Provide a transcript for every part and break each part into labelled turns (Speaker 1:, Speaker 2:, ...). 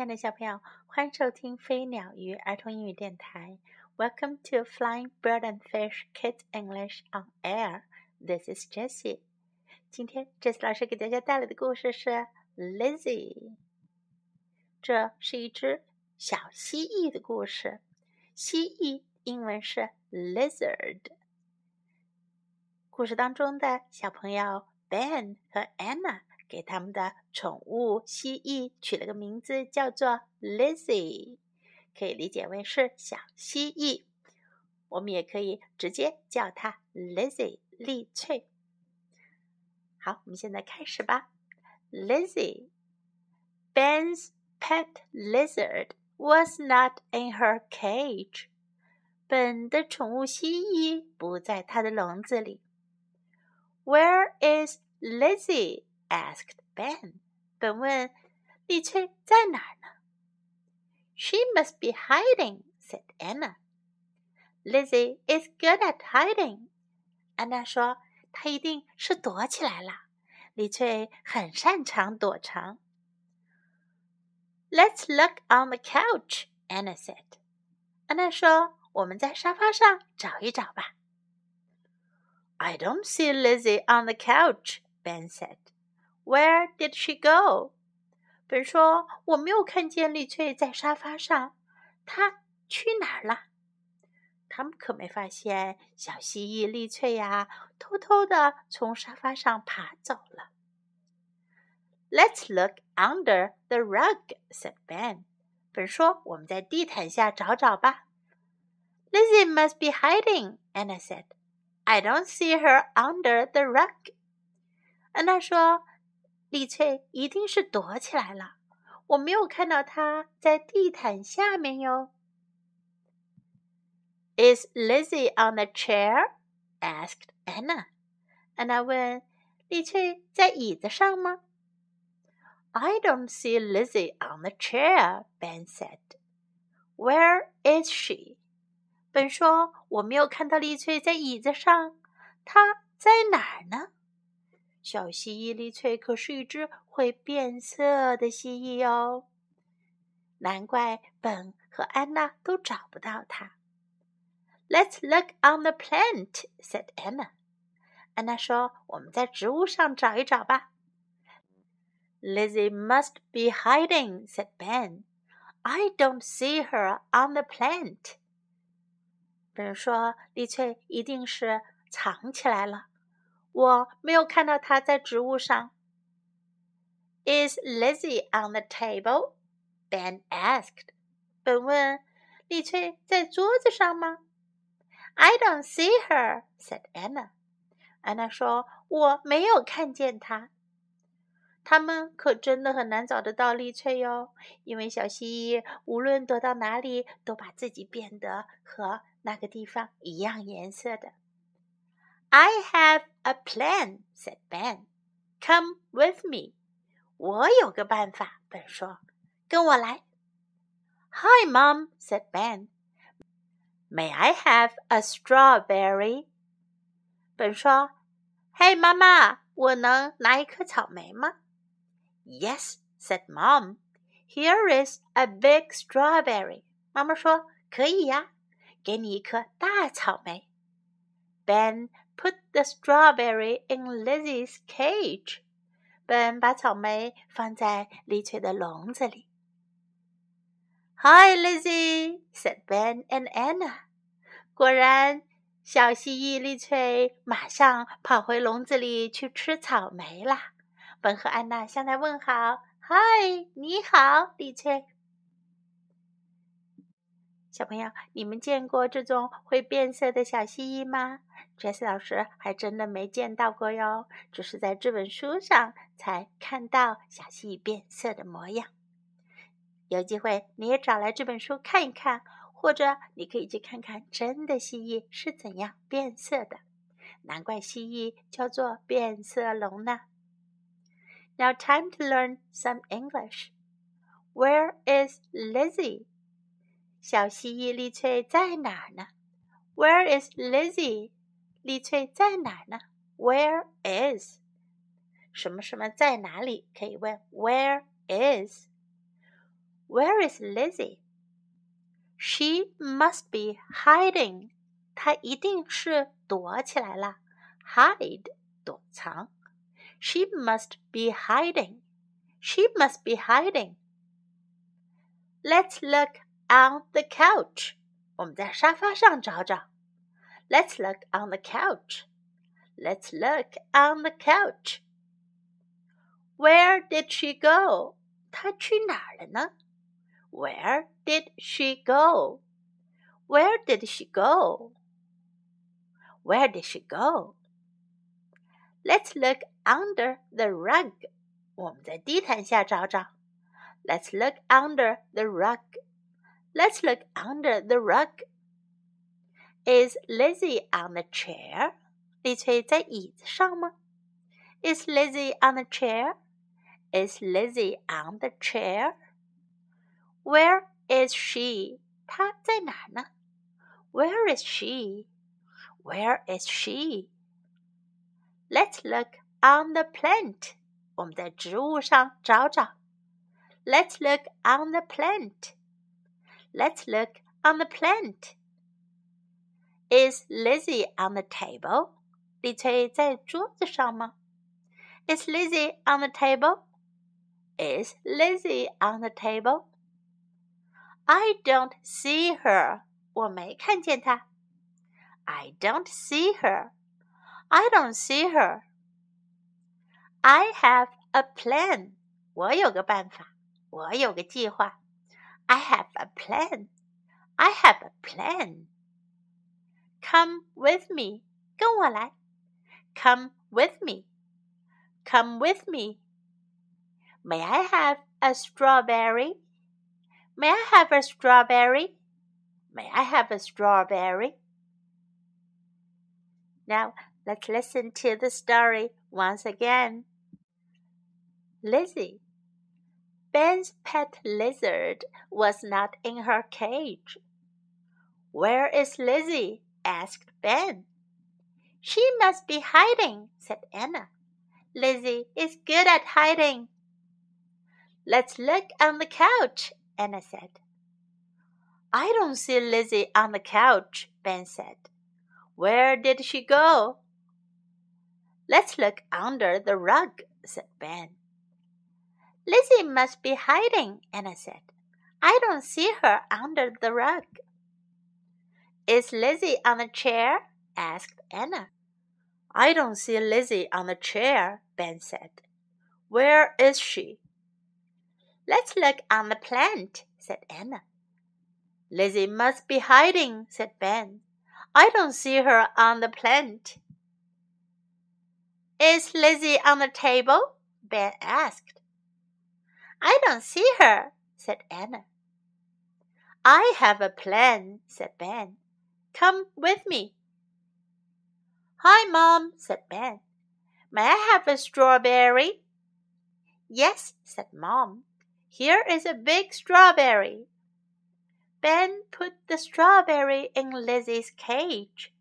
Speaker 1: 亲爱的小朋友，欢迎收听飞鸟鱼儿童英语电台。Welcome to Flying Bird and Fish Kid English on Air. This is Jessie. 今天 Jessie 老师给大家带来的故事是 Lizzie。这是一只小蜥蜴的故事。蜥蜴英文是 lizard。故事当中的小朋友 Ben 和 Anna。给他们的宠物蜥蜴取了个名字，叫做 Lizzie，可以理解为是小蜥蜴。我们也可以直接叫它 Lizzie 丽翠。好，我们现在开始吧。Lizzie，Ben's pet lizard was not in her cage。本的宠物蜥蜴不在它的笼子里。Where is lizzy Lizzie？asked Ben. 本问丽翠在哪儿呢？She must be hiding, said Anna. Lizzie is good at hiding. 安娜说她一定是躲起来了。丽翠很擅长躲藏。Let's look on the couch, Anna said. 安娜说：“我们在沙发上找一找吧。” I don't see Lizzie on the couch, Ben said. Where did she go？本说我没有看见丽翠在沙发上，她去哪儿了？他们可没发现小蜥蜴丽翠呀，偷偷的从沙发上爬走了。Let's look under the rug，said Ben。本说我们在地毯下找找吧。Lizzie must be hiding，Anna said。I don't see her under the rug。安娜说。 丽翠一定是躲起来了，我没有看到她在地毯下面哟。Is Lizzie on the chair? asked Anna. 安娜问：“丽翠在椅子上吗？”I don't see Lizzie on the chair, Ben said. Where is she? 本说：“我没有看到丽翠在椅子上，她在哪儿呢？”小蜥蜴丽翠可是一只会变色的蜥蜴哦，难怪本和安娜都找不到它。Let's look on the plant," said Anna. 安娜说：“我们在植物上找一找吧。” Lizzie must be hiding," said Ben. "I don't see her on the plant." 本说：“丽翠一定是藏起来了。”我没有看到它在植物上。Is Lizzie on the table? Ben asked. 本问：“丽翠在桌子上吗？”I don't see her," said Anna. 安娜说：“我没有看见她。”他们可真的很难找得到丽翠哟，因为小蜥蜴无论躲到哪里，都把自己变得和那个地方一样颜色的。I have a plan," said Ben. "Come with me." 我有个办法，本说，跟我来。Hi, Mom," said Ben. "May I have a strawberry?" 本说，嘿，妈妈，我能拿一颗草莓吗？Yes, said Mom. Here is a big strawberry. 妈妈说，可以呀，给你一颗大草莓。Ben put the strawberry in Lizzie's cage. 本把草莓放在丽翠的笼子里。Hi, Lizzie, said Ben and Anna. 果然，小蜥蜴丽翠马上跑回笼子里去吃草莓啦。本和安娜向她问好。Hi，你好，丽翠。小朋友，你们见过这种会变色的小蜥蜴吗爵士老师还真的没见到过哟，只是在这本书上才看到小蜥蜴变色的模样。有机会你也找来这本书看一看，或者你可以去看看真的蜥蜴是怎样变色的。难怪蜥蜴叫做变色龙呢。Now time to learn some English. Where is Lizzie? 小蜥蜴丽翠在哪儿呢？Where is Lizzie？丽翠在哪儿呢？Where is？什么什么在哪里？可以问 Where is？ Where is Lizzie? She must be hiding. 她一定是躲起来了。Hide，躲藏。She must be hiding. She must be hiding. Let's look on the couch. 我们在沙发上找找。 Let's look on the couch. Let's look on the couch. Where did she go? 她去哪儿了呢？Where did she go? Where did she go? Where did she go? Let's look under the rug. 我们在地毯下找找。Let's look under the rug. Let's look under the rug. Is Lizzie on the chair? 丽翠在椅子上吗？Is Lizzie on the chair? Is Lizzie on the chair? Where is she? 她在哪呢？Where is she? Where is she? Let's look on the plant. 我们在植物上找找。Let's look on the plant. Let's look on the plant. Is Lizzie on the table? 李翠在桌子上吗？Is Lizzie on the table? Is Lizzie on the table? I don't see her. 我没看见她。I don't see her. I don't see her. I have a plan. 我有个办法，我有个计划。I have a plan. I have a plan. Come with me. 跟我来。Come with me. Come with me. May I have a strawberry? May I have a strawberry? May I have a strawberry? Now let's listen to the story once again. Lizzie. Ben's pet lizard was not in her cage. Where is Lizzie? Asked Ben. She must be hiding, said Anna. Lizzie is good at hiding. Let's look on the couch, Anna said. I don't see Lizzie on the couch, Ben said. Where did she go? Let's look under the rug, said Ben. Lizzie must be hiding, Anna said. I don't see her under the rug. Is Lizzie on the chair? asked Anna. I don't see Lizzie on the chair, Ben said. Where is she? Let's look on the plant, said Anna. Lizzie must be hiding, said Ben. I don't see her on the plant. Is Lizzie on the table? Ben asked. I don't see her, said Anna. I have a plan, said Ben. Come with me. Hi, Mom, said Ben. May I have a strawberry? Yes, said Mom. Here is a big strawberry. Ben put the strawberry in Lizzie's cage.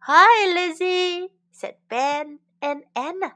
Speaker 1: Hi, Lizzie, said Ben and Anna.